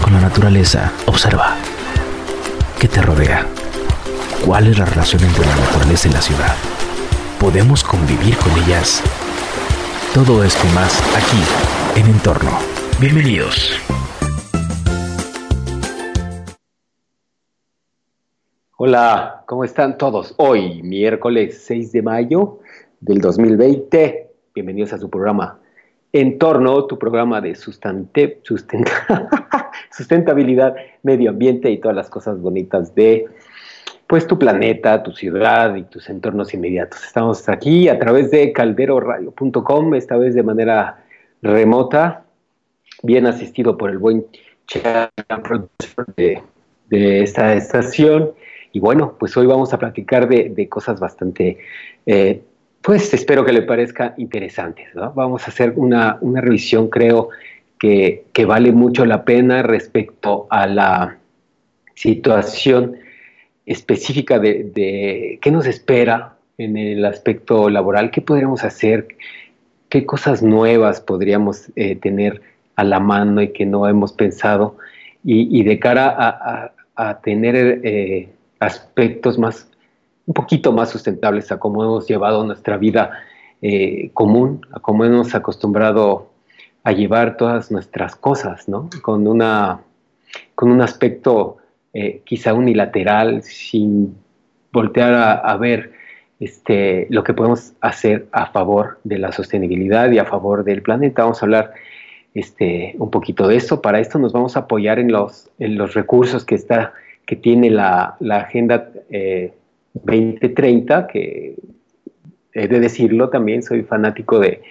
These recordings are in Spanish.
con la naturaleza, observa. ¿Qué te rodea? ¿Cuál es la relación entre la naturaleza y la ciudad? ¿Podemos convivir con ellas? Todo esto más aquí, en Entorno. Bienvenidos. Hola, ¿cómo están todos? Hoy, miércoles 6 de mayo del 2020. Bienvenidos a su programa Entorno, tu programa de sustentabilidad, medio ambiente y todas las cosas bonitas de pues tu planeta, tu ciudad y tus entornos inmediatos. Estamos aquí a través de calderoradio.com, esta vez de manera remota, bien asistido por el buen chat de, de esta estación y bueno, pues hoy vamos a platicar de, cosas bastante, eh, pues espero que le parezca interesantes. Vamos a hacer una, revisión, creo, que, vale mucho la pena respecto a la situación específica de, qué nos espera en el aspecto laboral, qué podríamos hacer, qué cosas nuevas podríamos eh, tener a la mano y que no hemos pensado, y, de cara a, tener eh, aspectos más, un poquito más sustentables a cómo hemos llevado nuestra vida eh, común, a cómo hemos acostumbrado a llevar todas nuestras cosas, ¿no? Con, una, con un aspecto eh, quizá unilateral, sin voltear a, ver este, lo que podemos hacer a favor de la sostenibilidad y a favor del planeta. Vamos a hablar este, un poquito de esto. Para esto nos vamos a apoyar en los, en los recursos que está que tiene la, Agenda 2030, eh, que he de decirlo también, soy fanático de,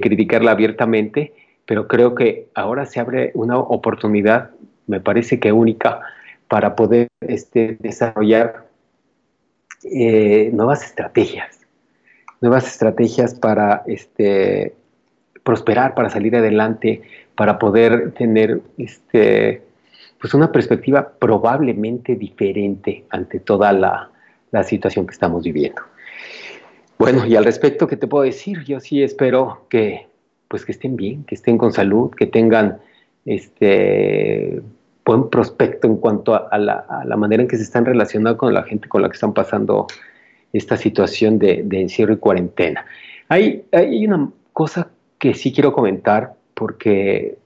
criticarla abiertamente, pero creo que ahora se abre una oportunidad, me parece que única, para poder este, desarrollar eh, nuevas estrategias, nuevas estrategias para este, prosperar, para salir adelante, para poder tener este, pues una perspectiva probablemente diferente ante toda la, situación que estamos viviendo. Bueno, y al respecto, ¿qué te puedo decir? Yo sí espero que, pues que estén bien, que estén con salud, que tengan este buen prospecto en cuanto a, la, manera en que se están relacionando con la gente con la que están pasando esta situación de, encierro y cuarentena. Hay, hay una cosa que sí quiero comentar porque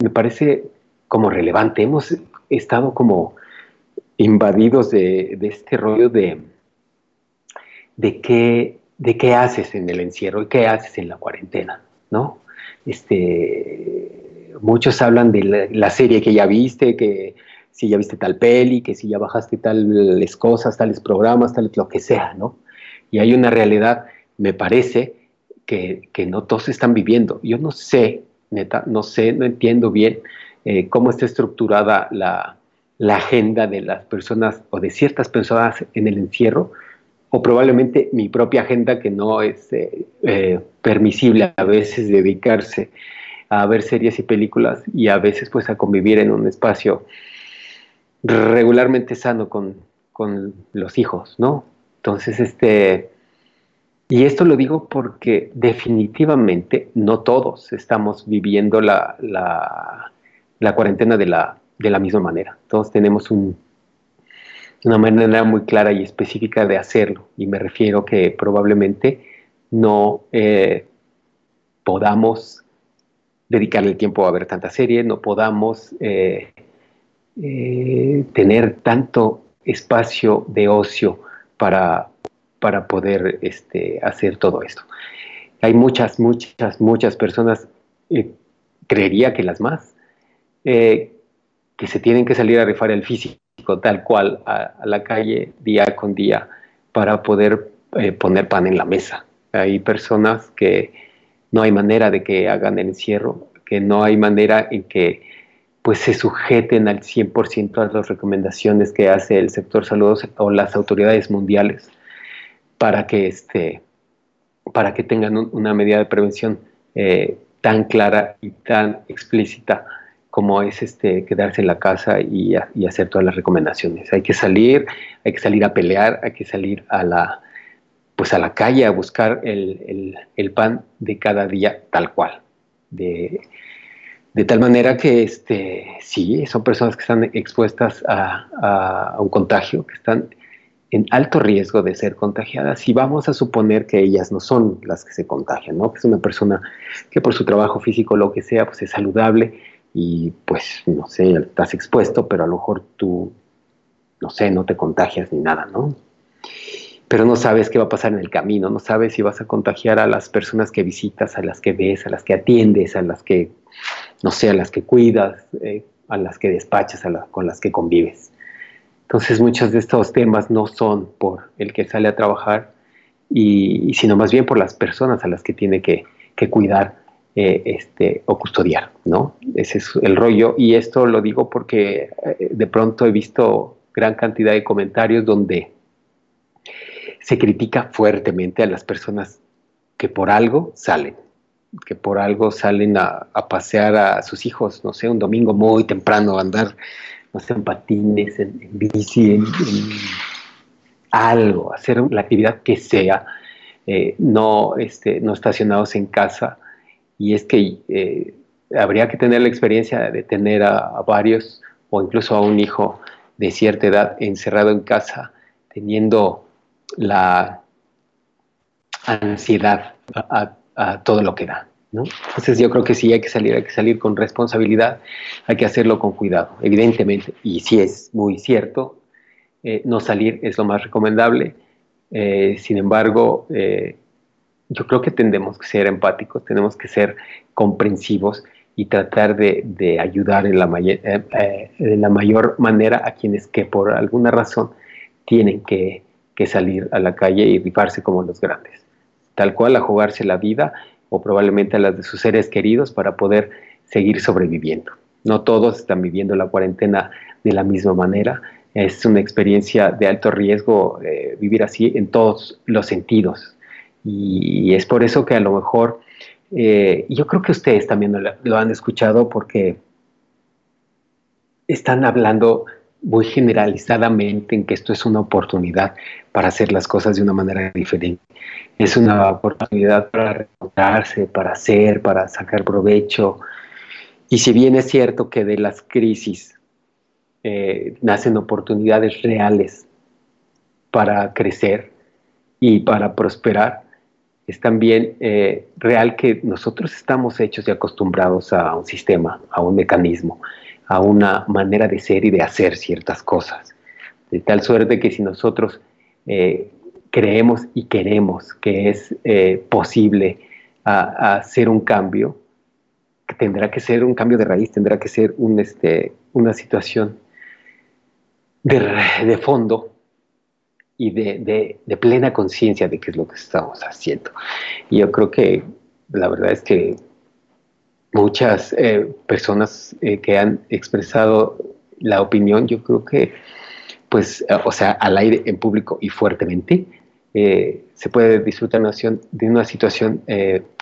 me parece como relevante. Hemos estado como invadidos de, este rollo de, de, qué, de qué haces en el encierro y qué haces en la cuarentena, ¿no? Este, muchos hablan de la, serie que ya viste, que si ya viste tal peli, que si ya bajaste tales cosas, tales programas, tal lo que sea, ¿no? Y hay una realidad, me parece, que, que no todos están viviendo. Yo no sé, neta, no sé, no entiendo bien eh, cómo está estructurada la, agenda de las personas o de ciertas personas en el encierro, o probablemente mi propia agenda que no es eh, eh, permisible a veces dedicarse a ver series y películas y a veces pues a convivir en un espacio regularmente sano con, los hijos, ¿no? Entonces, este, y esto lo digo porque definitivamente no todos estamos viviendo la, la cuarentena de la, de la misma manera. Todos tenemos una manera muy clara y específica de hacerlo. Y me refiero que probablemente no eh, podamos dedicarle el tiempo a ver tanta serie, no podamos eh, eh, tener tanto espacio de ocio para, para poder este, hacer todo esto. Hay muchas, muchas, muchas personas, creería que las más, que se tienen que salir a rifar el físico tal cual a, la calle día con día para poder eh, poner pan en la mesa. Hay personas que no hay manera de que hagan el encierro, que no hay manera en que pues se sujeten al 100% a las recomendaciones que hace el sector salud o las autoridades mundiales para que, este, para que tengan una medida de prevención eh, tan clara y tan explícita como es este, quedarse en la casa y, hacer todas las recomendaciones. Hay que salir, hay que salir a pelear, hay que salir a la, pues a la calle a buscar el, pan de cada día tal cual. De, De tal manera que este, sí, son personas que están expuestas a, un contagio, que están en alto riesgo de ser contagiadas y vamos a suponer que ellas no son las que se contagian, ¿no? Que es una persona que por su trabajo físico, lo que sea, pues es saludable y pues, no sé, estás expuesto, pero a lo mejor tú, no sé, no te contagias ni nada, ¿no? Pero no sabes qué va a pasar en el camino, no sabes si vas a contagiar a las personas que visitas, a las que ves, a las que atiendes, a las que, no sé, a las que cuidas, eh, a las que despachas, a con las que convives. Entonces muchos de estos temas no son por el que sale a trabajar, y, sino más bien por las personas a las que tiene que cuidar eh, este, o custodiar, ¿no? Ese es el rollo y esto lo digo porque eh, de pronto he visto gran cantidad de comentarios donde se critica fuertemente a las personas que por algo salen, que por algo salen a, pasear a sus hijos, no sé, un domingo muy temprano, a andar, no sé, en patines, en, bici, en, algo, hacer la actividad que sea, eh, no, este, no estacionados en casa y es que eh, habría que tener la experiencia de tener a, varios o incluso a un hijo de cierta edad encerrado en casa, teniendo la ansiedad a, todo lo que da. Entonces yo creo que sí hay que salir, hay que salir con responsabilidad, hay que hacerlo con cuidado, evidentemente, y sí es muy cierto, eh, no salir es lo más recomendable, eh, sin embargo, yo creo que tendemos que ser empáticos, tenemos que ser comprensivos y tratar de, ayudar en la, eh, eh, la, mayor manera a quienes que por alguna razón tienen que, salir a la calle y rifarse como los grandes. Tal cual a jugarse la vida o probablemente a las de sus seres queridos para poder seguir sobreviviendo. No todos están viviendo la cuarentena de la misma manera. Es una experiencia de alto riesgo eh, vivir así en todos los sentidos, y es por eso que a lo mejor, eh, yo creo que ustedes también lo, han escuchado porque están hablando muy generalizadamente en que esto es una oportunidad para hacer las cosas de una manera diferente. Es una oportunidad para recordarse, para hacer, para sacar provecho. Y si bien es cierto que de las crisis eh, nacen oportunidades reales para crecer y para prosperar, es también eh, real que nosotros estamos hechos y acostumbrados a un sistema, a un mecanismo, a una manera de ser y de hacer ciertas cosas. De tal suerte que si nosotros eh, creemos y queremos que es eh, posible hacer un cambio, tendrá que ser un cambio de raíz, tendrá que ser este, una situación de fondo y de, plena conciencia de qué es lo que estamos haciendo. Y yo creo que la verdad es que muchas eh, personas eh, que han expresado la opinión, yo creo que, pues, eh, o sea, al aire, en público y fuertemente, se puede disfrutar de una situación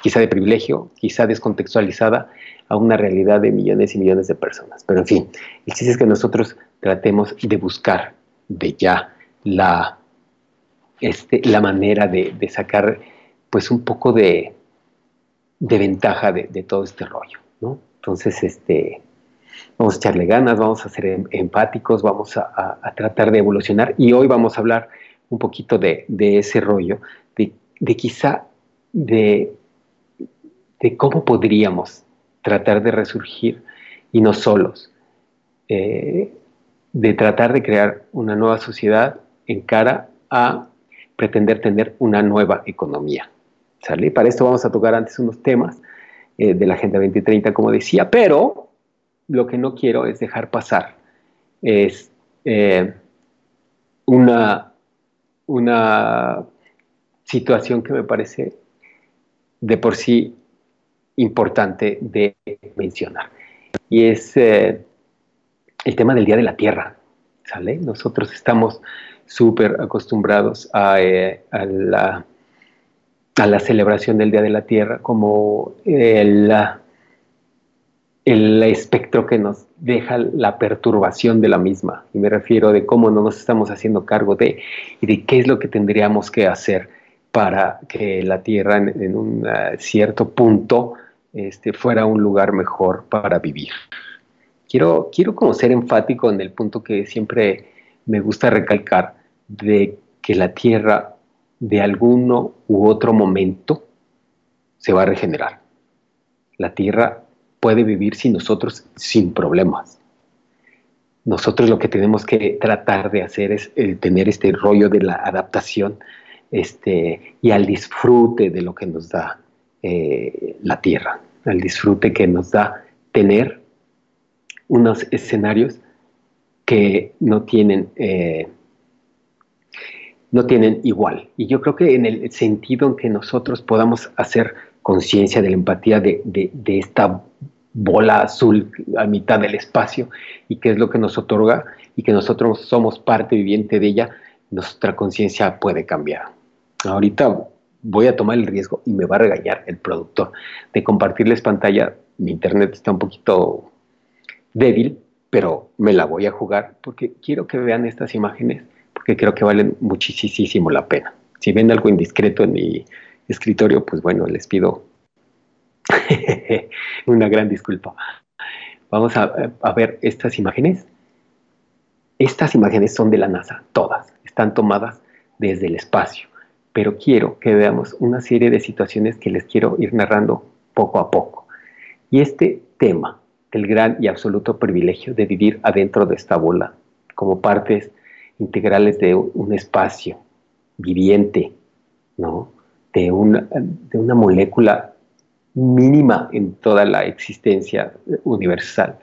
quizá de privilegio, quizá descontextualizada a una realidad de millones y millones de personas. Pero en fin, el chiste es que nosotros tratemos de buscar de ya la este, la manera de, sacar pues un poco de, ventaja de, todo este rollo, ¿no? Entonces, este, vamos a echarle ganas, vamos a ser em, empáticos, vamos a, tratar de evolucionar y hoy vamos a hablar un poquito de, ese rollo, de, quizá de, cómo podríamos tratar de resurgir y no solos, eh, de tratar de crear una nueva sociedad en cara a pretender tener una nueva economía. ¿Sale? Para esto vamos a tocar antes unos temas eh, de la Agenda 2030, como decía, pero lo que no quiero es dejar pasar es eh, una, una situación que me parece de por sí importante de mencionar. Y es eh, el tema del Día de la Tierra. ¿Sale? Nosotros estamos súper acostumbrados eh, a, la, a, la, celebración del Día de la Tierra como el, el espectro que nos deja la perturbación de la misma. Y me refiero de cómo no nos estamos haciendo cargo de y de qué es lo que tendríamos que hacer para que la Tierra en, un cierto punto este, fuera un lugar mejor para vivir. Quiero, quiero como ser enfático en el punto que siempre me gusta recalcar de que la tierra de alguno u otro momento se va a regenerar. La tierra puede vivir sin nosotros sin problemas. Nosotros lo que tenemos que tratar de hacer es eh, tener este rollo de la adaptación este, y al disfrute de lo que nos da eh, la tierra, al disfrute que nos da tener unos escenarios que no tienen, eh, no tienen igual. Y yo creo que en el sentido en que nosotros podamos hacer conciencia de la empatía de, de, esta bola azul a mitad del espacio y qué es lo que nos otorga y que nosotros somos parte viviente de ella, nuestra conciencia puede cambiar. Ahorita voy a tomar el riesgo y me va a regañar el productor de compartirles pantalla. Mi internet está un poquito débil, pero me la voy a jugar porque quiero que vean estas imágenes porque creo que valen muchísimo la pena. Si ven algo indiscreto en mi escritorio, pues bueno, les pido una gran disculpa. Vamos a, ver estas imágenes. Estas imágenes son de la NASA, todas, están tomadas desde el espacio pero quiero que veamos una serie de situaciones que les quiero ir narrando poco a poco. Y este tema del gran y absoluto privilegio de vivir adentro de esta bola, como partes integrales de un espacio viviente, ¿no? de, una, de una molécula mínima en toda la existencia universal,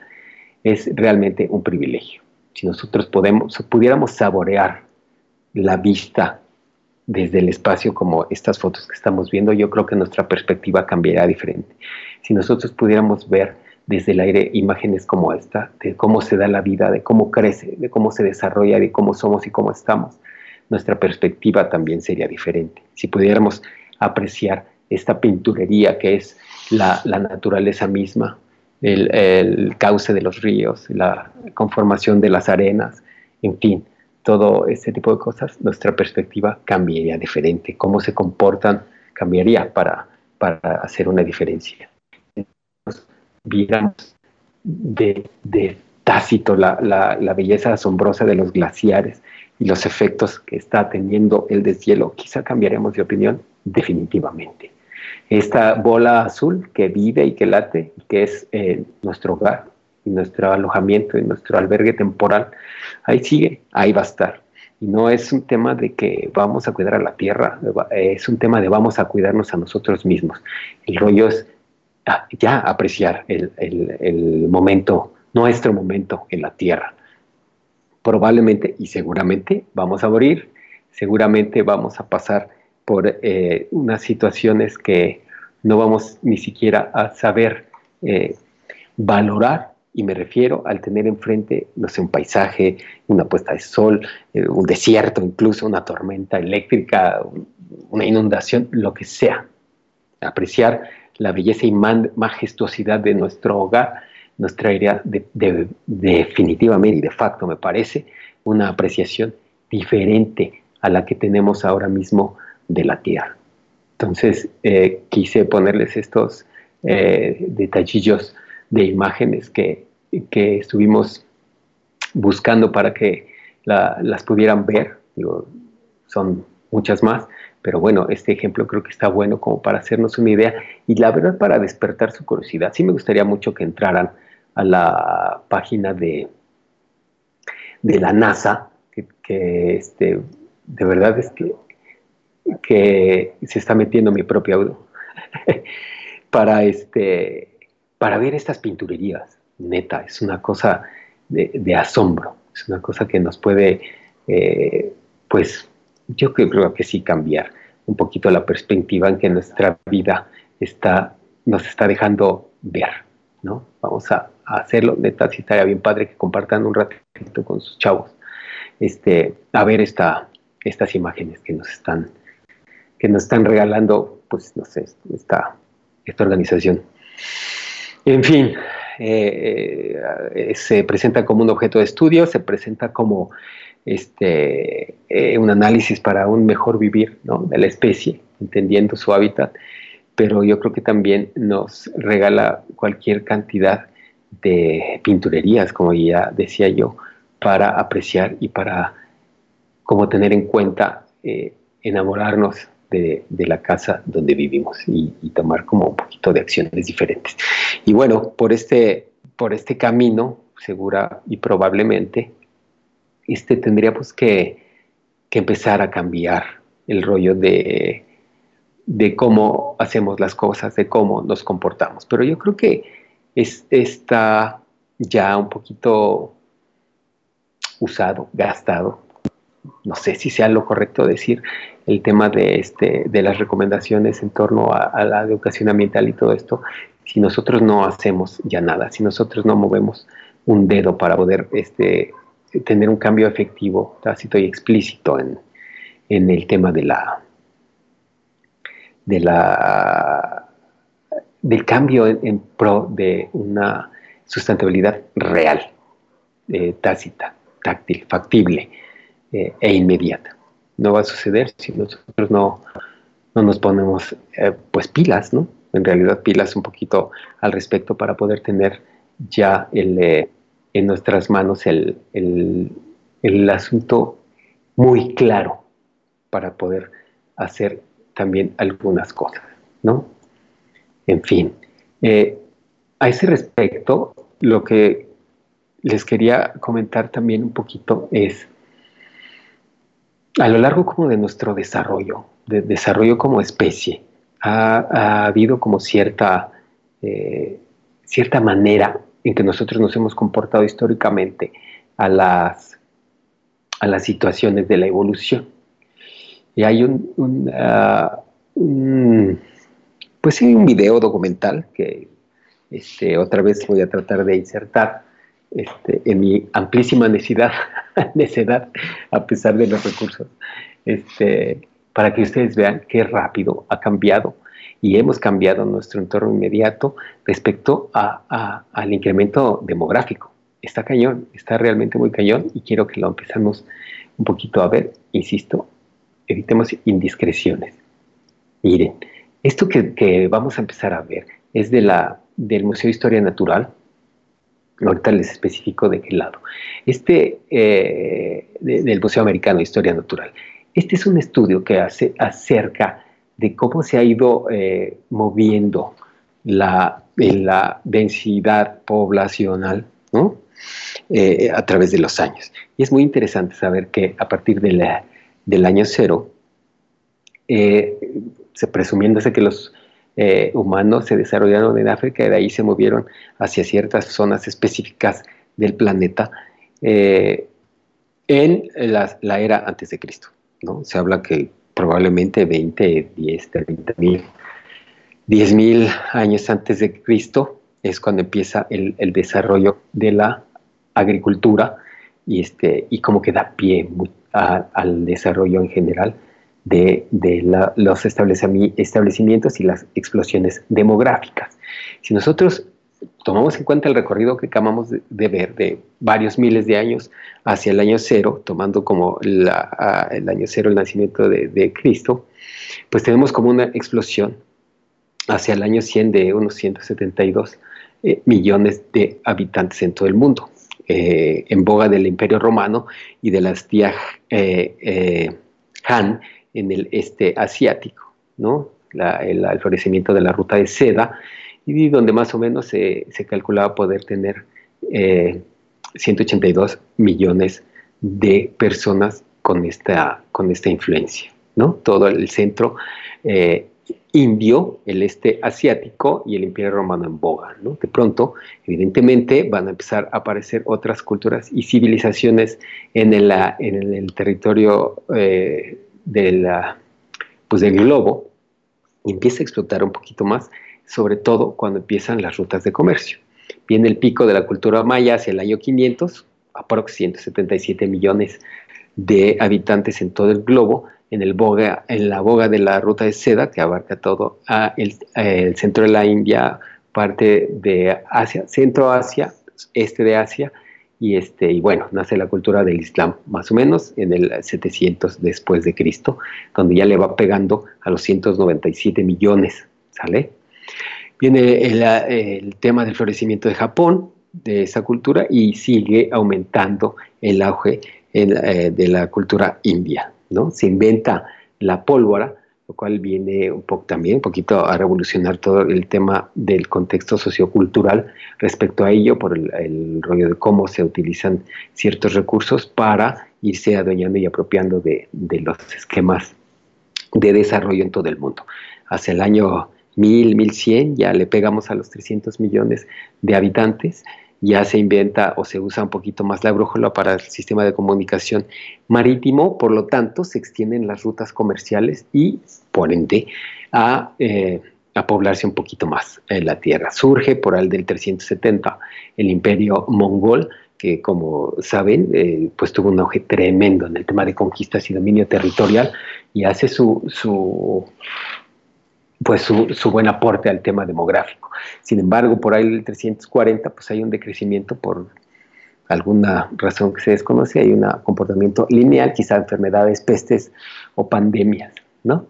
es realmente un privilegio. Si nosotros podemos, pudiéramos saborear la vista desde el espacio como estas fotos que estamos viendo, yo creo que nuestra perspectiva cambiará diferente. Si nosotros pudiéramos ver desde el aire imágenes como esta, de cómo se da la vida, de cómo crece, de cómo se desarrolla, de cómo somos y cómo estamos, nuestra perspectiva también sería diferente. Si pudiéramos apreciar esta pinturería que es la, naturaleza misma, el, cauce de los ríos, la conformación de las arenas, en fin, todo ese tipo de cosas, nuestra perspectiva cambiaría diferente. Cómo se comportan cambiaría para, para hacer una diferencia. Viéramos de, de tácito la, la, la, belleza asombrosa de los glaciares y los efectos que está teniendo el deshielo, quizá cambiaremos de opinión definitivamente. Esta bola azul que vive y que late, que es eh, nuestro hogar, y nuestro alojamiento y nuestro albergue temporal, ahí sigue, ahí va a estar. Y no es un tema de que vamos a cuidar a la tierra, es un tema de vamos a cuidarnos a nosotros mismos. El rollo es ya apreciar el, el momento, nuestro momento en la tierra. Probablemente y seguramente vamos a morir, seguramente vamos a pasar por eh, unas situaciones que no vamos ni siquiera a saber eh, valorar y me refiero al tener enfrente, no sé, un paisaje, una puesta de sol, eh, un desierto, incluso una tormenta eléctrica, una inundación, lo que sea. Apreciar la belleza y majestuosidad de nuestro hogar nos traería definitivamente y de facto, me parece, una apreciación diferente a la que tenemos ahora mismo de la tierra. Entonces, eh, quise ponerles estos eh, detallillos de imágenes que, estuvimos buscando para que las pudieran ver. son muchas más, pero bueno, este ejemplo creo que está bueno como para hacernos una idea y la verdad para despertar su curiosidad. Sí me gustaría mucho que entraran a la página de, de la NASA, que, este, de verdad es que, que se está metiendo mi propio audio, para este para ver estas pinturerías, neta, es una cosa de, asombro, es una cosa que nos puede, eh, pues yo creo que sí cambiar un poquito la perspectiva en que nuestra vida está, nos está dejando ver, ¿no? Vamos a, hacerlo, neta, sí estaría bien padre que compartan un ratito con sus chavos, este, a ver esta, estas imágenes que nos están, que nos están regalando, pues no sé, esta, esta organización. En fin, eh, eh, se presenta como un objeto de estudio, se presenta como este, eh, un análisis para un mejor vivir de la especie, entendiendo su hábitat, pero yo creo que también nos regala cualquier cantidad de pinturerías, como ya decía yo, para apreciar y para como tener en cuenta eh, enamorarnos de, la casa donde vivimos y, tomar como un poquito de acciones diferentes. Y bueno, por este, por este camino, segura y probablemente, este tendríamos que, que empezar a cambiar el rollo de, cómo hacemos las cosas, de cómo nos comportamos. Pero yo creo que es, está ya un poquito usado, gastado. No sé si sea lo correcto decir el tema de, este, de las recomendaciones en torno a, la educación ambiental y todo esto. Si nosotros no hacemos ya nada, si nosotros no movemos un dedo para poder este, tener un cambio efectivo, tácito y explícito en, en el tema de la, de la, del cambio en, pro de una sustentabilidad real, eh, tácita, táctil, factible eh, e inmediata. No va a suceder si nosotros no, no nos ponemos eh, pues pilas, ¿no? En realidad pilas un poquito al respecto para poder tener ya el, en nuestras manos el, el, el asunto muy claro para poder hacer también algunas cosas, ¿no? En fin, eh, a ese respecto, lo que les quería comentar también un poquito es, a lo largo como de nuestro desarrollo, de desarrollo como especie, ha, habido como cierta, eh, cierta manera en que nosotros nos hemos comportado históricamente a las, a las situaciones de la evolución. Y hay un, ah, un, pues sí, un video documental que este, otra vez voy a tratar de insertar este, en mi amplísima necesidad, necedad, a pesar de los recursos, este, para que ustedes vean qué rápido ha cambiado y hemos cambiado nuestro entorno inmediato respecto al incremento demográfico. Está cañón, está realmente muy cañón y quiero que lo empezamos un poquito a ver, insisto, evitemos indiscreciones. Miren, esto que, vamos a empezar a ver es de la, del Museo de Historia Natural. Ahorita les especifico de qué lado. Este, eh, del Museo Americano de Historia Natural. Este es un estudio que hace acerca de cómo se ha ido eh, moviendo la, la densidad poblacional eh, a través de los años. Y es muy interesante saber que a partir de la, del año cero, eh, se, presumiéndose que los eh, humanos se desarrollaron en África y de ahí se movieron hacia ciertas zonas específicas del planeta eh, en la, era antes de Cristo. ¿no? Se habla que probablemente 20, 10, 30 mil, 10 mil años antes de Cristo es cuando empieza el, desarrollo de la agricultura y, este, y como que da pie al desarrollo en general de, los establecimientos y las explosiones demográficas. Si nosotros tomamos en cuenta el recorrido que acabamos de, ver de varios miles de años hacia el año cero, tomando como el año cero el nacimiento de, Cristo, pues tenemos como una explosión hacia el año 100 de unos 172 eh, millones de habitantes en todo el mundo. Eh, en boga del Imperio Romano y de las tías eh, Han en el este asiático, ¿no? el, florecimiento de la ruta de seda, y donde más o menos se, calculaba poder tener 182 eh, millones de personas con esta, con esta influencia, ¿no? Todo el centro eh, indio, el este asiático y el imperio romano en boga, ¿no? De pronto, evidentemente, van a empezar a aparecer otras culturas y civilizaciones en el, en el territorio eh, pues del globo y empieza a explotar un poquito más, sobre todo cuando empiezan las rutas de comercio. Viene el pico de la cultura maya hacia el año 500, aproximadamente 177 millones de habitantes en todo el globo, en, el boga, en la boga de la ruta de seda, que abarca todo el, centro de la India, parte de Asia, centro Asia, este de Asia, y, este, y bueno, nace la cultura del Islam, más o menos en el 700 después de Cristo, donde ya le va pegando a los 197 millones ¿sale? Viene el, tema del florecimiento de Japón, de esa cultura, y sigue aumentando el auge eh, de la cultura india, ¿no? Se inventa la pólvora, lo cual viene un poco también, un poquito a revolucionar todo el tema del contexto sociocultural respecto a ello, por el, rollo de cómo se utilizan ciertos recursos para irse adueñando y apropiando de, de los esquemas de desarrollo en todo el mundo. Hacia el año 1000, 1100 ya le pegamos a los 300 millones de habitantes ya se inventa o se usa un poquito más la brújula para el sistema de comunicación marítimo, por lo tanto se extienden las rutas comerciales y por ende a, eh, poblarse un poquito más en la tierra. Surge por el del 370 el imperio mongol, que como saben, eh, pues tuvo un auge tremendo en el tema de conquistas y dominio territorial y hace su, su pues su, buen aporte al tema demográfico. Sin embargo, por ahí el 340, pues hay un decrecimiento por alguna razón que se desconoce, hay un comportamiento lineal, quizá enfermedades, pestes o pandemias, ¿no?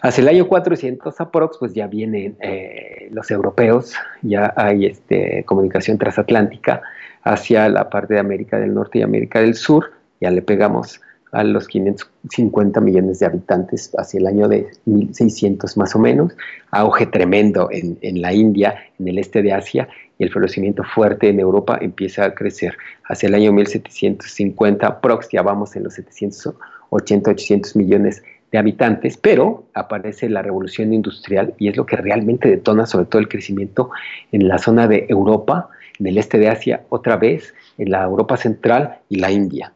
Hacia el año 400 aprox, pues ya vienen eh, los europeos, ya hay este, comunicación transatlántica hacia la parte de América del Norte y América del Sur, ya le pegamos a los 550 millones de habitantes hacia el año de 1600 más o menos, auge tremendo en, la India, en el este de Asia, y el florecimiento fuerte en Europa empieza a crecer. Hacia el año 1750, prox, ya vamos en los 780, 800 millones de habitantes, pero aparece la revolución industrial y es lo que realmente detona sobre todo el crecimiento en la zona de Europa, en el este de Asia, otra vez, en la Europa central y la India.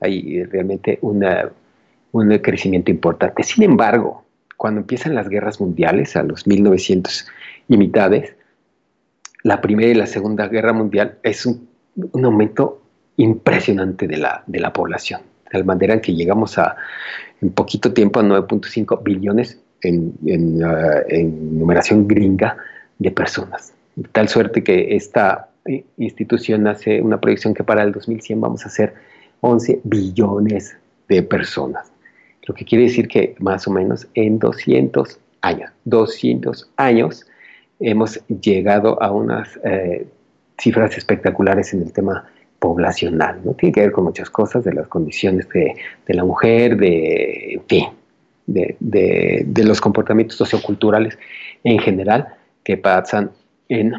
Hay realmente un crecimiento importante. Sin embargo, cuando empiezan las guerras mundiales, a los 1900 y mitades, la Primera y la Segunda Guerra Mundial es un, aumento impresionante de la, de la población, de tal manera que llegamos a, en poquito tiempo, a 9.5 billones en, uh, en, numeración gringa de personas. De tal suerte que esta institución hace una proyección que para el 2100 vamos a ser 11 billones de personas. Lo que quiere decir que más o menos en 200 años, 200 años, hemos llegado a unas eh, cifras espectaculares en el tema poblacional. ¿no? Tiene que ver con muchas cosas, de las condiciones de, la mujer, de, de, los comportamientos socioculturales en general que pasan en,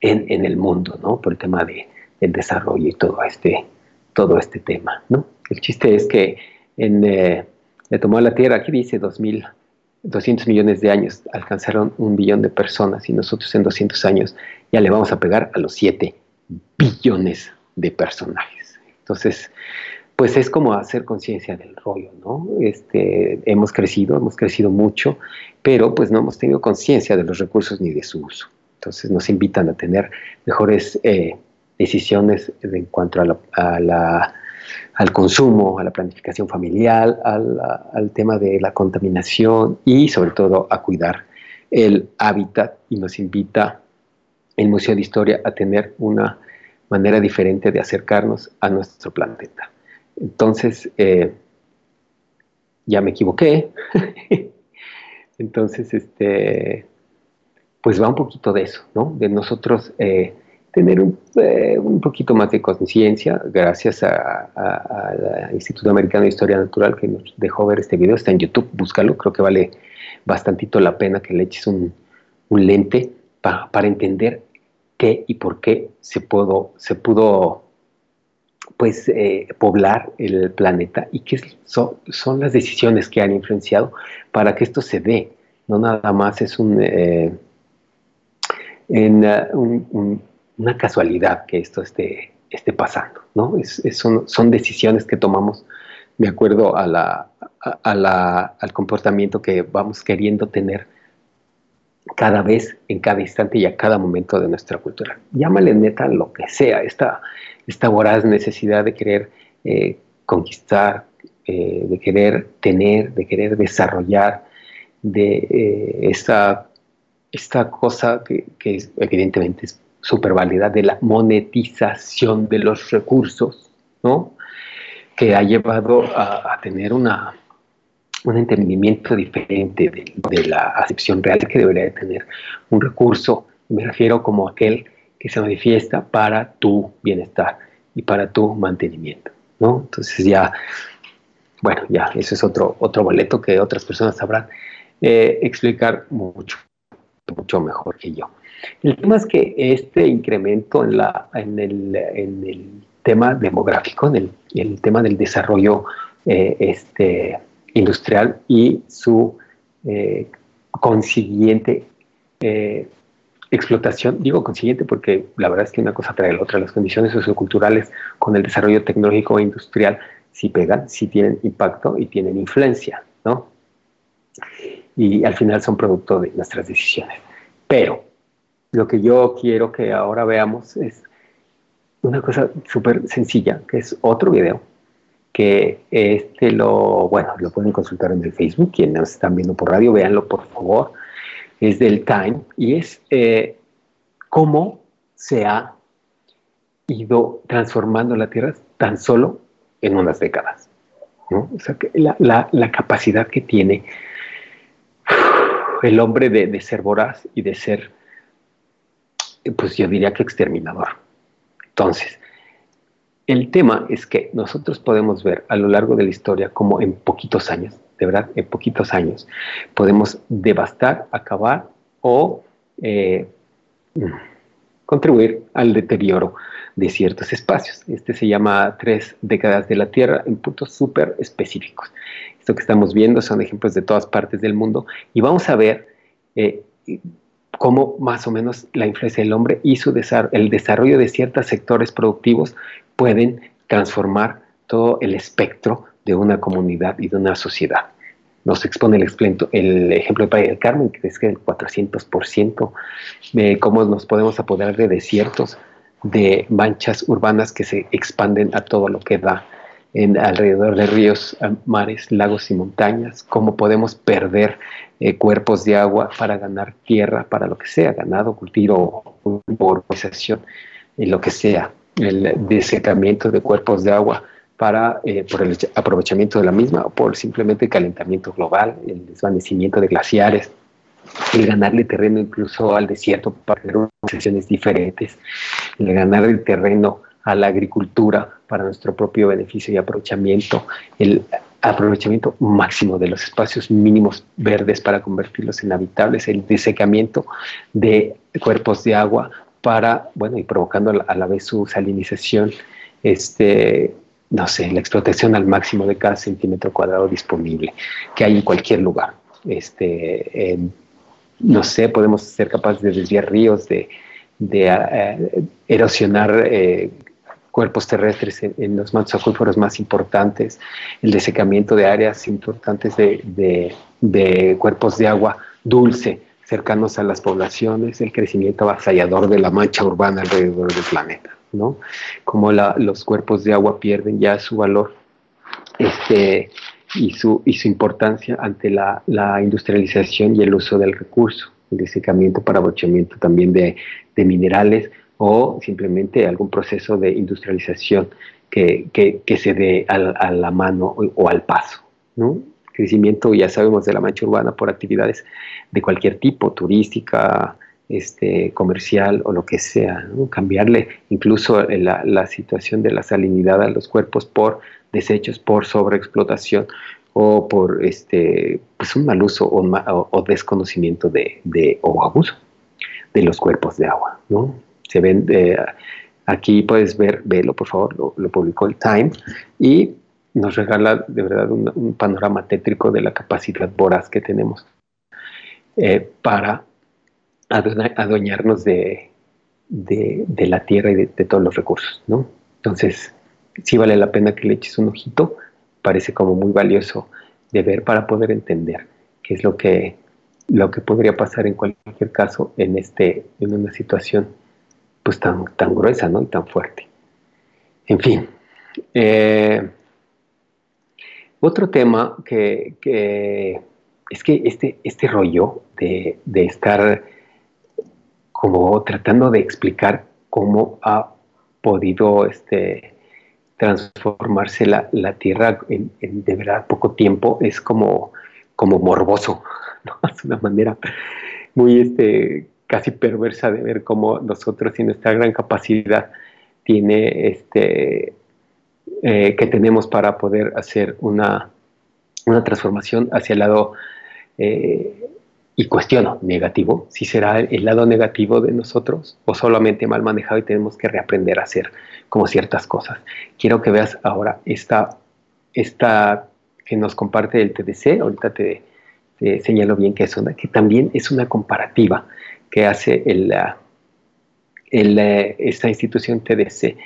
en, el mundo, ¿no? por el tema del desarrollo y todo este, todo este tema. ¿no? El chiste es que en, eh, le tomó la Tierra, aquí dice 200 millones de años, alcanzaron un billón de personas y nosotros en 200 años ya le vamos a pegar a los 7 billones de personajes. Entonces, pues es como hacer conciencia del rollo, ¿no? Este, hemos crecido, hemos crecido mucho, pero pues no hemos tenido conciencia de los recursos ni de su uso. Entonces nos invitan a tener mejores eh, decisiones en cuanto a la, al consumo, a la planificación familiar, al, tema de la contaminación y sobre todo a cuidar el hábitat y nos invita el Museo de Historia a tener una manera diferente de acercarnos a nuestro planeta. Entonces, eh, ya me equivoqué. Entonces, este, pues va un poquito de eso, ¿no? De nosotros eh, tener eh, un, poquito más de conciencia, gracias al Instituto Americano de Historia Natural que nos dejó ver este video, está en YouTube, búscalo, creo que vale bastantito la pena que le eches un, lente para entender qué y por qué se, pudo, se pudo pues, eh, poblar el planeta y qué son, son, las decisiones que han influenciado para que esto se dé. No nada más es un, eh, un una casualidad que esto esté, esté pasando, ¿no? Es, son, decisiones que tomamos de acuerdo a la, al comportamiento que vamos queriendo tener cada vez, en cada instante y a cada momento de nuestra cultura. Llámale neta lo que sea, esta, esta voraz necesidad de querer eh, conquistar, eh, de querer tener, de querer desarrollar, de eh, esta, esta cosa que, que evidentemente es válida de la monetización de los recursos, ¿no? que ha llevado a, tener una, un entendimiento diferente de, la acepción real que debería tener un recurso. Me refiero como aquel que se manifiesta para tu bienestar y para tu mantenimiento, ¿no? Entonces ya, bueno, ya, eso es otro, otro boleto que otras personas sabrán eh, explicar mucho, mucho mejor que yo. El tema es que este incremento en, la, en, el, en el tema demográfico, en el, el tema del desarrollo eh, este, industrial y su eh, consiguiente eh, explotación. Digo consiguiente porque la verdad es que una cosa trae la otra. Las condiciones socioculturales con el desarrollo tecnológico e industrial sí pegan, sí tienen impacto y tienen influencia, ¿no? Y al final son producto de nuestras decisiones. Pero lo que yo quiero que ahora veamos es una cosa súper sencilla, que es otro video que este lo, bueno, lo pueden consultar en el Facebook, quienes están viendo por radio, véanlo por favor, es del Time y es eh, cómo se ha ido transformando la Tierra tan solo en unas décadas. ¿no? O sea, que la, la, capacidad que tiene el hombre de, de ser voraz y de ser, pues yo diría que exterminador. Entonces, el tema es que nosotros podemos ver a lo largo de la historia como en poquitos años, de verdad, en poquitos años, podemos devastar, acabar o eh, contribuir al deterioro de ciertos espacios. Este se llama tres décadas de la Tierra en puntos súper específicos. Esto que estamos viendo son ejemplos de todas partes del mundo y vamos a ver eh, cómo más o menos la influencia del hombre y su el desarrollo de ciertos sectores productivos pueden transformar todo el espectro de una comunidad y de una sociedad. Nos expone el, el ejemplo de Playa del Carmen, que es que el 400% de cómo nos podemos apoderar de desiertos, de manchas urbanas que se expanden a todo lo que da en, alrededor de ríos, mares, lagos y montañas, cómo podemos perder eh, cuerpos de agua para ganar tierra, para lo que sea, ganado, cultivo, urbanización, y lo que sea el desecamiento de cuerpos de agua para, eh, por el aprovechamiento de la misma o por simplemente calentamiento global, el desvanecimiento de glaciares, el ganarle terreno incluso al desierto para tener organizaciones diferentes, el ganar el terreno a la agricultura para nuestro propio beneficio y aprovechamiento, el aprovechamiento máximo de los espacios mínimos verdes para convertirlos en habitables, el desecamiento de cuerpos de agua para, bueno, y provocando a la vez su salinización, este, no sé, la explotación al máximo de cada centímetro cuadrado disponible que hay en cualquier lugar. Este, no sé, podemos ser capaces de desviar ríos, de, eh, erosionar eh, cuerpos terrestres en, los mantos acuíferos más importantes, el desecamiento de áreas importantes de, de cuerpos de agua dulce cercanos a las poblaciones, el crecimiento avasallador de la mancha urbana alrededor del planeta, ¿no? Como los cuerpos de agua pierden ya su valor este, y, su, y su importancia ante la, industrialización y el uso del recurso, el desecamiento para abochamiento también de, minerales o simplemente algún proceso de industrialización que, se dé a, la mano o, o al paso, ¿no? crecimiento, ya sabemos, de la mancha urbana por actividades de cualquier tipo, turística, este, comercial o lo que sea, cambiarle incluso la, situación de la salinidad a los cuerpos por desechos, por sobreexplotación o por este, pues un mal uso o, desconocimiento de, de, o abuso de los cuerpos de agua. ¿no? Se ven, eh, aquí puedes ver, velo por favor, lo, publicó el Time, y nos regala de verdad un, panorama tétrico de la capacidad voraz que tenemos eh, para adueñarnos de, de, la tierra y de, todos los recursos, ¿no? Entonces, sí vale la pena que le eches un ojito, parece como muy valioso de ver para poder entender qué es lo que, lo que podría pasar en cualquier caso en, este, en una situación pues tan, tan gruesa, ¿no? Y tan fuerte. En fin, eh, otro tema que, es que este, este rollo de, estar como tratando de explicar cómo ha podido este, transformarse la, Tierra en, de verdad poco tiempo es como, como morboso, ¿no? Es una manera muy este, casi perversa de ver cómo nosotros y nuestra gran capacidad tiene este, eh, que tenemos para poder hacer una, una transformación hacia el lado eh, y cuestiono negativo, si será el lado negativo de nosotros o solamente mal manejado y tenemos que reaprender a hacer como ciertas cosas. Quiero que veas ahora esta, esta que nos comparte el TDC, ahorita te, señalo bien que es una, que también es una comparativa que hace esta institución TDC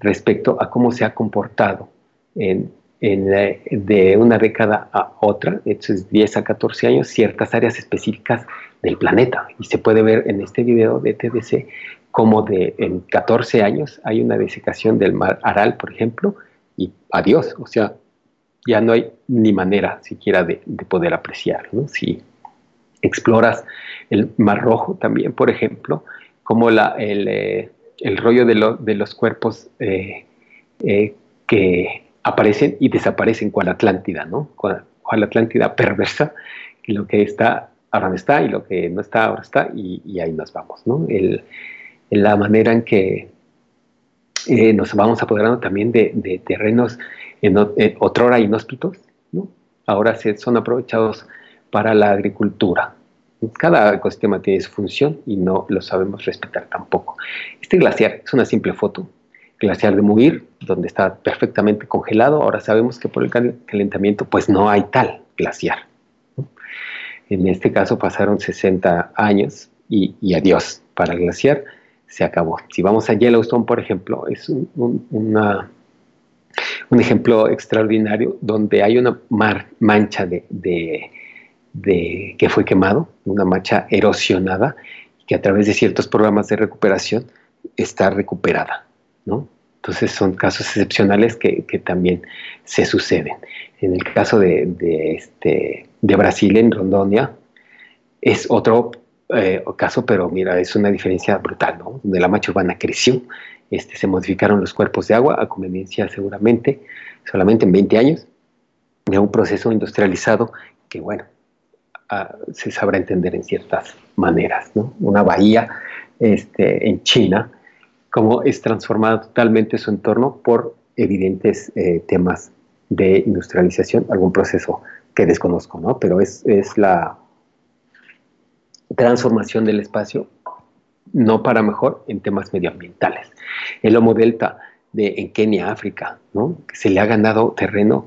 respecto a cómo se ha comportado de una década a otra, es 10 a 14 años, ciertas áreas específicas del planeta. Y se puede ver en este video de TDC como de en 14 años hay una desecación del mar Aral, por ejemplo, y adiós, o sea, ya no hay ni manera siquiera de, poder apreciarlo. Si exploras el Mar Rojo también, por ejemplo, como la, el, eh, rollo de, de, los cuerpos eh, eh, que aparecen y desaparecen cual Atlántida, ¿no? Cual, Atlántida perversa, que lo que está ahora no está y lo que no está ahora está y, ahí nos vamos, ¿no? la manera en que nos vamos apoderando también de, terrenos en, en, otrora inhóspitos, ¿no? Ahora se, son aprovechados para la agricultura. Cada ecosistema tiene su función y no lo sabemos respetar tampoco. Este glaciar es una simple foto glaciar de Muir, donde está perfectamente congelado. Ahora sabemos que por el calentamiento pues no hay tal glaciar. En este caso pasaron 60 años y, adiós para el glaciar, se acabó. Si vamos a Yellowstone, por ejemplo, es un, una, un ejemplo extraordinario donde hay una mancha de, de, que fue quemado, una mancha erosionada, que a través de ciertos programas de recuperación está recuperada. ¿no? Entonces son casos excepcionales que, también se suceden. En el caso de, este, de Brasil, en Rondonia, es otro eh, caso, pero mira, es una diferencia brutal, ¿no? Donde la macha urbana creció, este, se modificaron los cuerpos de agua a conveniencia seguramente, solamente en 20 años, de un proceso industrializado que, bueno, se sabrá entender en ciertas maneras, ¿no? Una bahía este, en China, cómo es transformada totalmente su entorno por evidentes eh, temas de industrialización, algún proceso que desconozco, ¿no? Pero es, la transformación del espacio, no para mejor, en temas medioambientales. El Homo Delta de, en Kenia, África, ¿no? Se le ha ganado terreno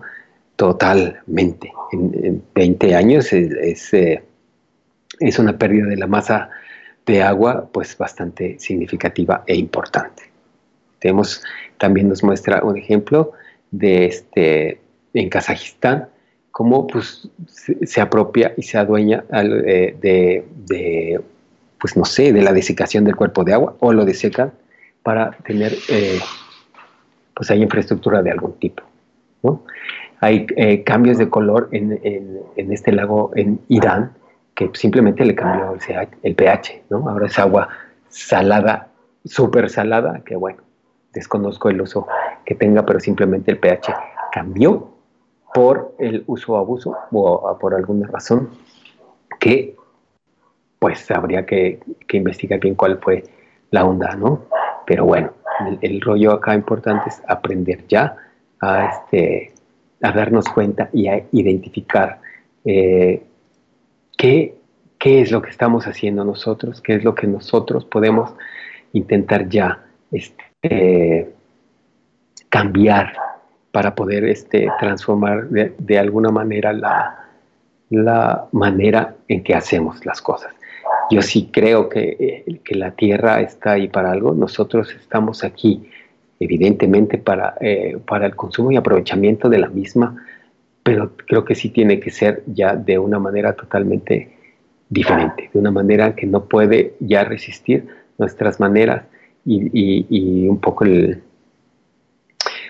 totalmente. En, 20 años es, eh, es una pérdida de la masa de agua pues bastante significativa e importante. Tenemos, también nos muestra un ejemplo de este, en Kazajistán, cómo pues, se, apropia y se adueña eh, de, pues no sé, de la desecación del cuerpo de agua o lo desecan para tener, eh, pues hay infraestructura de algún tipo. Hay eh, cambios de color en, en, este lago en Irán, que simplemente le cambió el, pH, ¿no? Ahora es agua salada, súper salada, que bueno, desconozco el uso que tenga, pero simplemente el pH cambió por el uso abuso o por alguna razón que pues habría que, investigar bien cuál fue la onda, ¿no? Pero bueno, el, rollo acá importante es aprender ya a, este, a darnos cuenta y a identificar eh, ¿Qué, es lo que estamos haciendo nosotros? ¿Qué es lo que nosotros podemos intentar ya este, cambiar para poder este, transformar de, alguna manera la, la, manera en que hacemos las cosas? Yo sí creo que, eh, que, la tierra está ahí para algo, nosotros estamos aquí evidentemente para, eh, para el consumo y aprovechamiento de la misma pero creo que sí tiene que ser ya de una manera totalmente diferente, de una manera que no puede ya resistir nuestras maneras y, un poco el,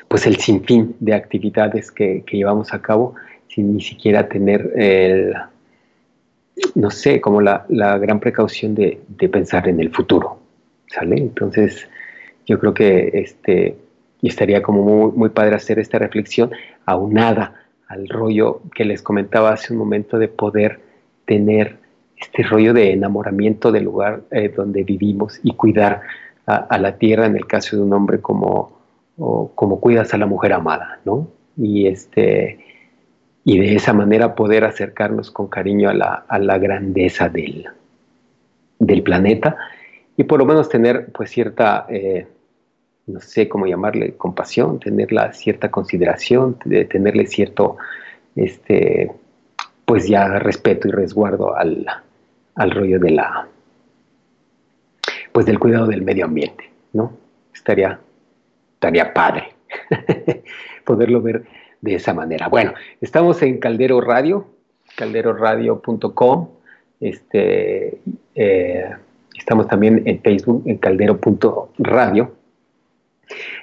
pues el sinfín de actividades que, llevamos a cabo sin ni siquiera tener el, no sé, como la, gran precaución de, de, pensar en el futuro, ¿sale? Entonces, yo creo que este, estaría como muy, muy padre hacer esta reflexión aunada al rollo que les comentaba hace un momento de poder tener este rollo de enamoramiento del lugar eh, donde vivimos y cuidar a, la tierra en el caso de un hombre como, como cuidas a la mujer amada, ¿no? Y, este, y de esa manera poder acercarnos con cariño a la, a la grandeza del, del planeta y por lo menos tener pues cierta, eh, no sé cómo llamarle, compasión, tenerla cierta consideración, de tenerle cierto, este, pues ya respeto y resguardo al, al rollo de la, pues del cuidado del medio ambiente, ¿no? Estaría, estaría padre poderlo ver de esa manera. Bueno, estamos en Caldero Radio, calderoradio.com, este, eh, estamos también en Facebook, en caldero.radio.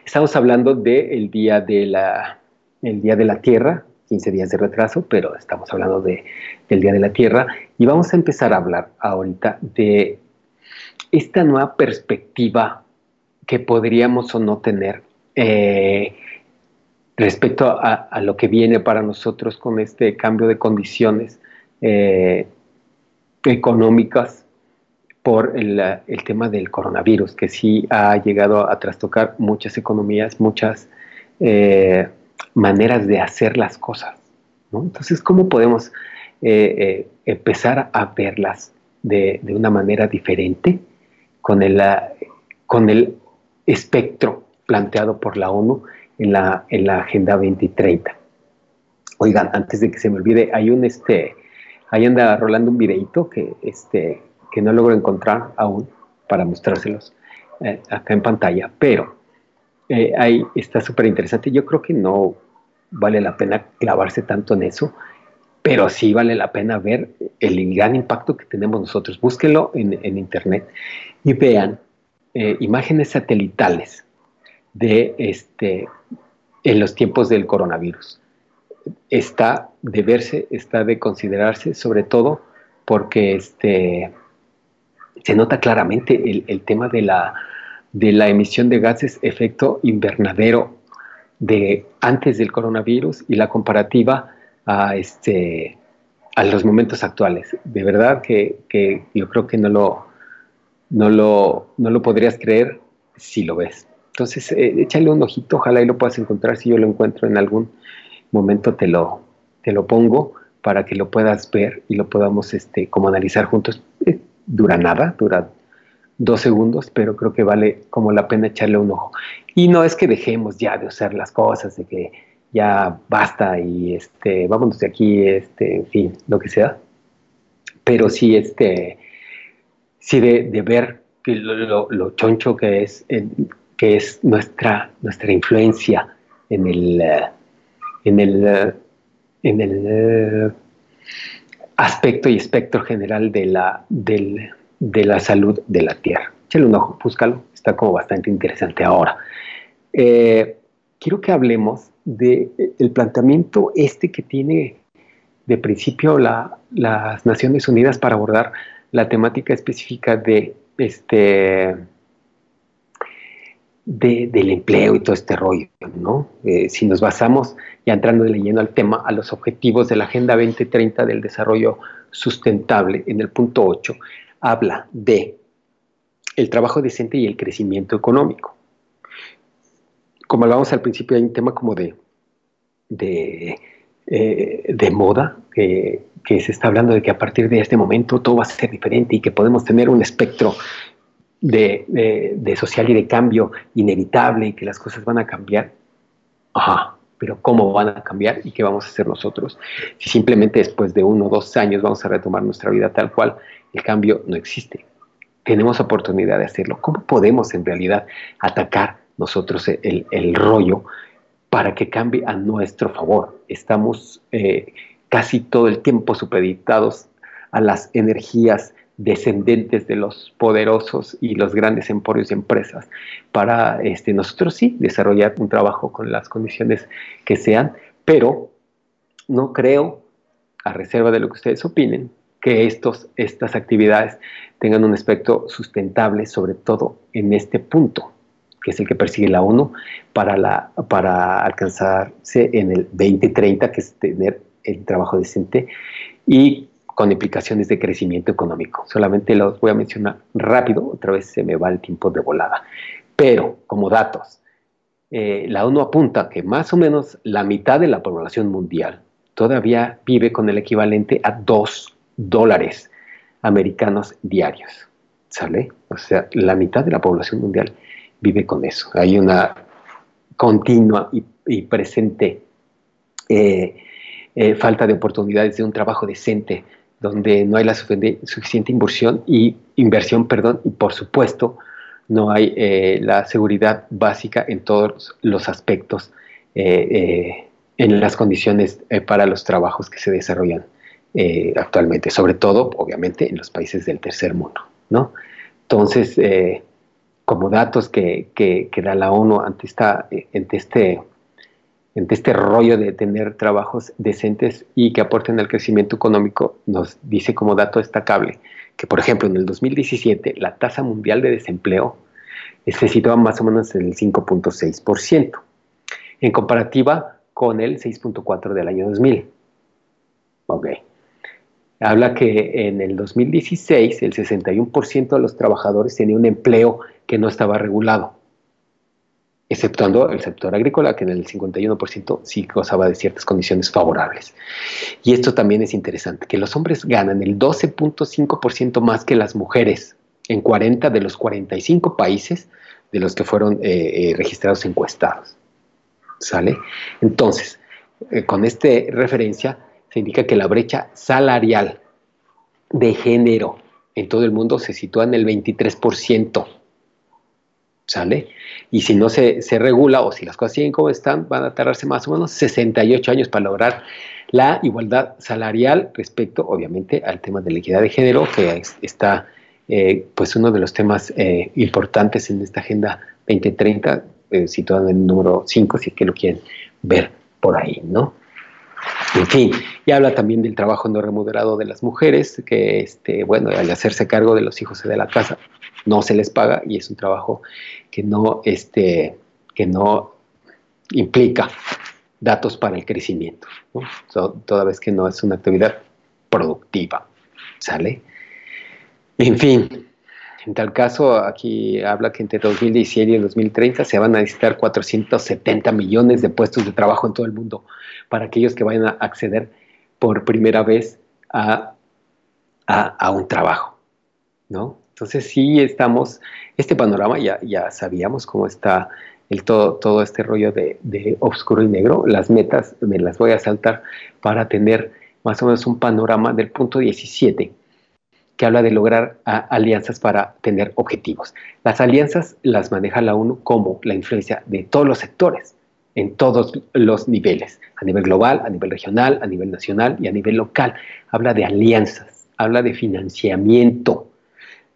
Estamos hablando del día de la, día de la Tierra, 15 días de retraso, pero estamos hablando de, del Día de la Tierra. Y vamos a empezar a hablar ahorita de esta nueva perspectiva que podríamos o no tener eh, respecto a, lo que viene para nosotros con este cambio de condiciones eh, económicas por el, tema del coronavirus, que sí ha llegado a trastocar muchas economías, muchas eh, maneras de hacer las cosas. Entonces, ¿cómo podemos empezar a verlas de, de, una manera diferente? con el, con el espectro planteado por la ONU en la, en la Agenda 2030. Oigan, antes de que se me olvide, hay un este, ahí anda rolando un videito que, este, que no logro encontrar aún para mostrárselos eh, acá en pantalla, pero eh, ahí está súper interesante. Yo creo que no vale la pena clavarse tanto en eso, pero sí vale la pena ver el gran impacto que tenemos nosotros. Búsquenlo en, internet y vean eh, imágenes satelitales de este, en los tiempos del coronavirus. Está de verse, está de considerarse, sobre todo porque este, se nota claramente el, tema de la, de la emisión de gases efecto invernadero de antes del coronavirus y la comparativa a, este, a los momentos actuales. De verdad que, que yo creo que no lo, no lo, no lo podrías creer si lo ves. Entonces, eh, échale un ojito, ojalá y lo puedas encontrar. Si yo lo encuentro en algún momento, te lo, te lo pongo para que lo puedas ver y lo podamos este, como analizar juntos. Eh, dura nada, dura dos segundos, pero creo que vale como la pena echarle un ojo. Y no es que dejemos ya de usar las cosas, de que ya basta y este, vámonos de aquí, este, en fin, lo que sea. Pero sí, este, sí de, ver lo, choncho que es, que es nuestra, nuestra influencia en el, en el, en el aspecto y espectro general de la, de la salud de la Tierra. Échale un ojo, búscalo, está como bastante interesante ahora. quiero que hablemos del el planteamiento este que tiene de principio las Naciones Unidas para abordar la temática específica de este del empleo y todo este rollo, ¿no? Eh, si nos basamos, ya entrando leyendo al tema, a los objetivos de la Agenda 2030 del Desarrollo Sustentable, en el punto 8, habla de el trabajo decente y el crecimiento económico. Como hablábamos al principio, hay un tema como de, de, eh, de moda, que se está hablando de que a partir de este momento todo va a ser diferente y que podemos tener un espectro de, social y de cambio inevitable y que las cosas van a cambiar. Ajá, pero ¿cómo van a cambiar y qué vamos a hacer nosotros? Si simplemente después de uno o dos años vamos a retomar nuestra vida tal cual, el cambio no existe. Tenemos oportunidad de hacerlo. ¿Cómo podemos en realidad atacar nosotros el, rollo para que cambie a nuestro favor? Estamos... Eh, casi todo el tiempo supeditados a las energías descendentes de los poderosos y los grandes emporios y empresas para este, nosotros sí desarrollar un trabajo con las condiciones que sean, pero no creo, a reserva de lo que ustedes opinen, que estos, estas actividades tengan un aspecto sustentable, sobre todo en este punto. que es el que persigue la ONU, para, la, para alcanzarse en el 2030, que es tener el trabajo decente y con implicaciones de crecimiento económico. Solamente los voy a mencionar rápido, otra vez se me va el tiempo de volada. Pero, como datos, eh, la ONU apunta que más o menos la mitad de la población mundial todavía vive con el equivalente a 2 dólares americanos diarios. ¿Sale? O sea, la mitad de la población mundial vive con eso. Hay una continua y, presente eh, eh, falta de oportunidades de un trabajo decente donde no hay la suficiente inversión y inversión, perdón, y por supuesto no hay eh, la seguridad básica en todos los aspectos en las condiciones para los trabajos que se desarrollan actualmente, sobre todo, obviamente, en los países del tercer mundo, ¿no? Entonces, como datos que, da la ONU ante, esta, ante, este, ante este rollo de tener trabajos decentes y que aporten al crecimiento económico, nos dice como dato destacable que, por ejemplo, en el 2017 la tasa mundial de desempleo se situaba más o menos en el 5.6%, en comparativa con el 6.4% del año 2000. Ok habla que en el 2016 el 61% de los trabajadores tenía un empleo que no estaba regulado, exceptuando el sector agrícola, que en el 51% sí gozaba de ciertas condiciones favorables. Y esto también es interesante, que los hombres ganan el 12.5% más que las mujeres en 40 de los 45 países de los que fueron eh, eh, registrados encuestados. ¿Sale? Entonces, eh, con esta referencia, se indica que la brecha salarial de género en todo el mundo se sitúa en el 23%. ¿Sale? Y si no se, regula o si las cosas siguen como están, van a tardarse más o menos 68 años para lograr la igualdad salarial respecto, obviamente, al tema de la equidad de género, que está eh, pues uno de los temas eh, importantes en esta Agenda 2030, eh, en el número 5, si es que lo quieren ver por ahí, ¿no? En fin, y habla también del trabajo no remunerado de las mujeres, que este, bueno, al hacerse cargo de los hijos de la casa no se les paga y es un trabajo que no, este, que no implica datos para el crecimiento, toda vez que no es una actividad productiva, ¿sale? En fin, en tal caso, aquí habla que entre 2017 y 2030 se van a necesitar 470 millones de puestos de trabajo en todo el mundo para aquellos que vayan a acceder por primera vez a, un trabajo, ¿no? Entonces sí estamos, este panorama ya, sabíamos cómo está el todo, todo este rollo de, de oscuro y negro. Las metas me las voy a saltar para tener más o menos un panorama del punto 17 que habla de lograr alianzas para tener objetivos. Las alianzas las maneja la ONU como la influencia de todos los sectores, en todos los niveles, a nivel global, a nivel regional, a nivel nacional y a nivel local. Habla de alianzas, habla de financiamiento,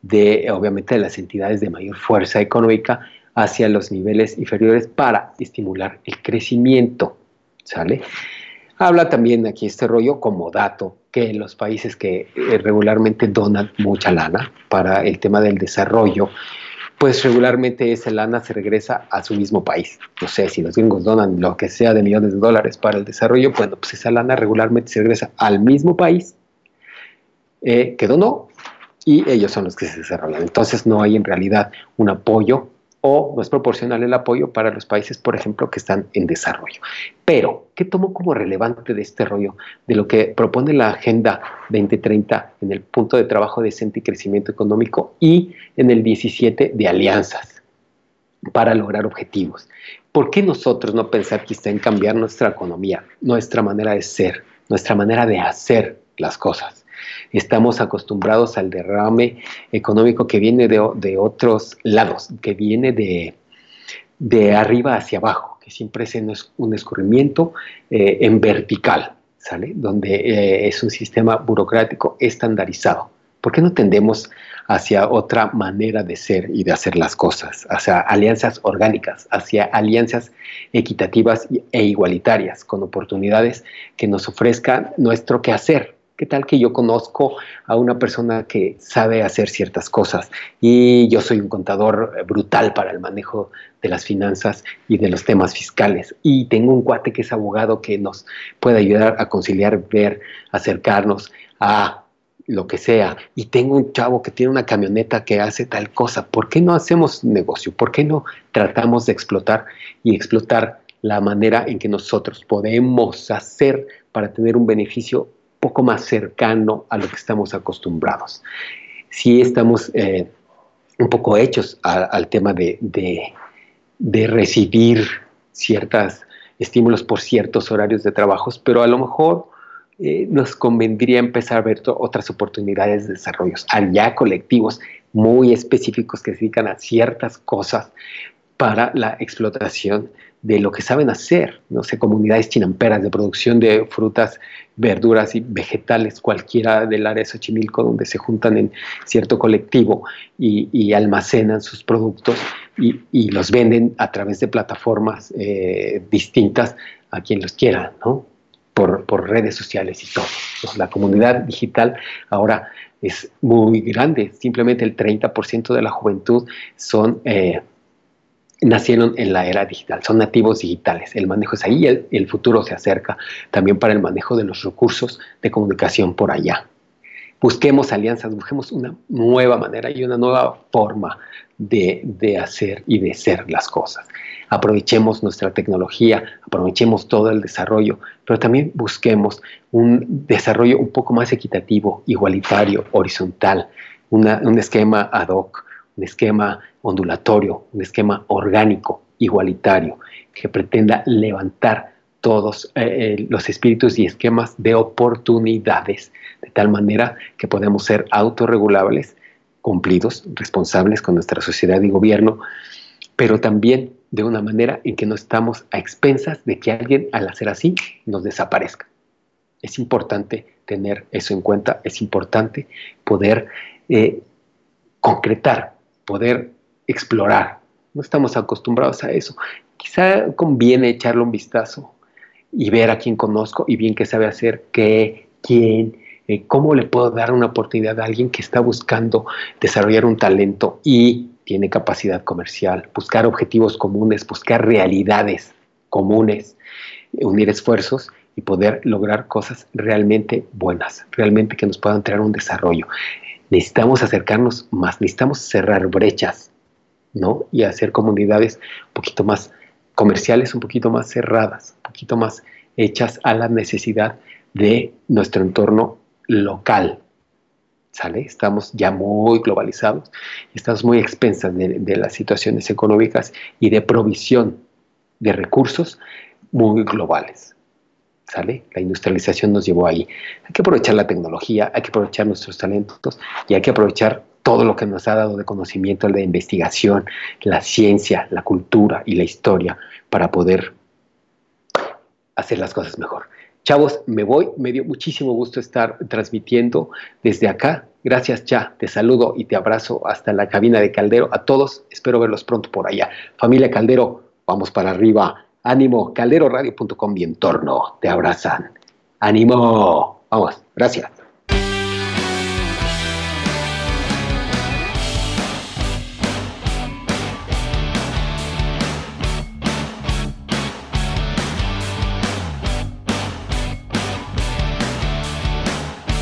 de obviamente de las entidades de mayor fuerza económica hacia los niveles inferiores para estimular el crecimiento. ¿Sale? Habla también aquí este rollo como dato que los países que eh, regularmente donan mucha lana para el tema del desarrollo, pues regularmente esa lana se regresa a su mismo país. No sé, si los gringos donan lo que sea de millones de dólares para el desarrollo, bueno, pues esa lana regularmente se regresa al mismo país eh, que donó y ellos son los que se desarrollan. Entonces no hay en realidad un apoyo o no es proporcional el apoyo para los países, por ejemplo, que están en desarrollo. Pero, ¿qué tomo como relevante de este rollo, de lo que propone la Agenda 2030 en el punto de trabajo decente y crecimiento económico y en el 17 de alianzas para lograr objetivos? ¿Por qué nosotros no pensar quizá en cambiar nuestra economía, nuestra manera de ser, nuestra manera de hacer las cosas? Estamos acostumbrados al derrame económico que viene de, otros lados, que viene de, de, arriba hacia abajo, que siempre es un escurrimiento eh, en vertical, ¿sale? Donde eh, es un sistema burocrático estandarizado. ¿Por qué no tendemos hacia otra manera de ser y de hacer las cosas, hacia alianzas orgánicas, hacia alianzas equitativas e igualitarias, con oportunidades que nos ofrezcan nuestro quehacer, ¿Qué tal que yo conozco a una persona que sabe hacer ciertas cosas y yo soy un contador brutal para el manejo de las finanzas y de los temas fiscales. Y tengo un cuate que es abogado que nos puede ayudar a conciliar, ver, acercarnos a lo que sea, y tengo un chavo que tiene una camioneta que hace tal cosa, ¿por qué no hacemos negocio? ¿Por qué no tratamos de explotar y explotar la manera en que nosotros podemos hacer para tener un beneficio poco más cercano a lo que estamos acostumbrados? Si estamos eh, un poco hechos al tema de, de recibir ciertos estímulos por ciertos horarios de trabajos, pero a lo mejor eh, nos convendría empezar a ver otras oportunidades de desarrollo, allá colectivos muy específicos que se dedican a ciertas cosas para la explotación de lo que saben hacer, no sé, comunidades chinamperas de producción de frutas, verduras y vegetales, cualquiera del área de Xochimilco, donde se juntan en cierto colectivo y, almacenan sus productos y, los venden a través de plataformas eh, distintas a quien los quiera, ¿no? por, redes sociales y todo. la comunidad digital ahora es muy grande, simplemente el 30% de la juventud son... Eh, nacieron en la era digital, son nativos digitales. El manejo es ahí, el, futuro se acerca también para el manejo de los recursos de comunicación por allá busquemos alianzas, busquemos una nueva manera y una nueva forma de, hacer y de ser las cosas. Aprovechemos nuestra tecnología, aprovechemos todo el desarrollo, pero también busquemos un desarrollo un poco más equitativo, igualitario, horizontal, un esquema ad hoc, un esquema ondulatorio, un esquema orgánico, igualitario, que pretenda levantar todos eh, eh, los espíritus y esquemas de oportunidades, de tal manera que podemos ser autorregulables, cumplidos, responsables con nuestra sociedad y gobierno, pero también de una manera en que no estamos a expensas de que alguien al hacer así nos desaparezca. Es importante tener eso en cuenta, es importante poder eh, concretar, poder explorar. No estamos acostumbrados a eso. Quizá conviene echarle un vistazo y ver a quién conozco y bien qué sabe hacer, qué, quién, eh, cómo le puedo dar una oportunidad a alguien que está buscando desarrollar un talento y tiene capacidad comercial, buscar objetivos comunes, buscar realidades comunes, unir esfuerzos y poder lograr cosas realmente buenas, realmente que nos puedan traer un desarrollo. Necesitamos acercarnos más, necesitamos cerrar brechas, ¿no? Y hacer comunidades un poquito más comerciales un poquito más cerradas, un poquito más hechas a la necesidad de nuestro entorno local. ¿Sale? Estamos ya muy globalizados, estamos muy expensas de, de las situaciones económicas y de provisión de recursos muy globales. ¿Sale? La industrialización nos llevó ahí. Hay que aprovechar la tecnología, hay que aprovechar nuestros talentos y hay que aprovechar todo lo que nos ha dado de conocimiento, de investigación, la ciencia, la cultura y la historia para poder hacer las cosas mejor. Chavos, me voy, me dio muchísimo gusto estar transmitiendo desde acá. Gracias, Cha, te saludo y te abrazo hasta la cabina de Caldero. A todos, espero verlos pronto por allá. Familia Caldero, vamos para arriba. Ánimo, calderoradio.com y entorno, te abrazan. Ánimo, vamos, gracias.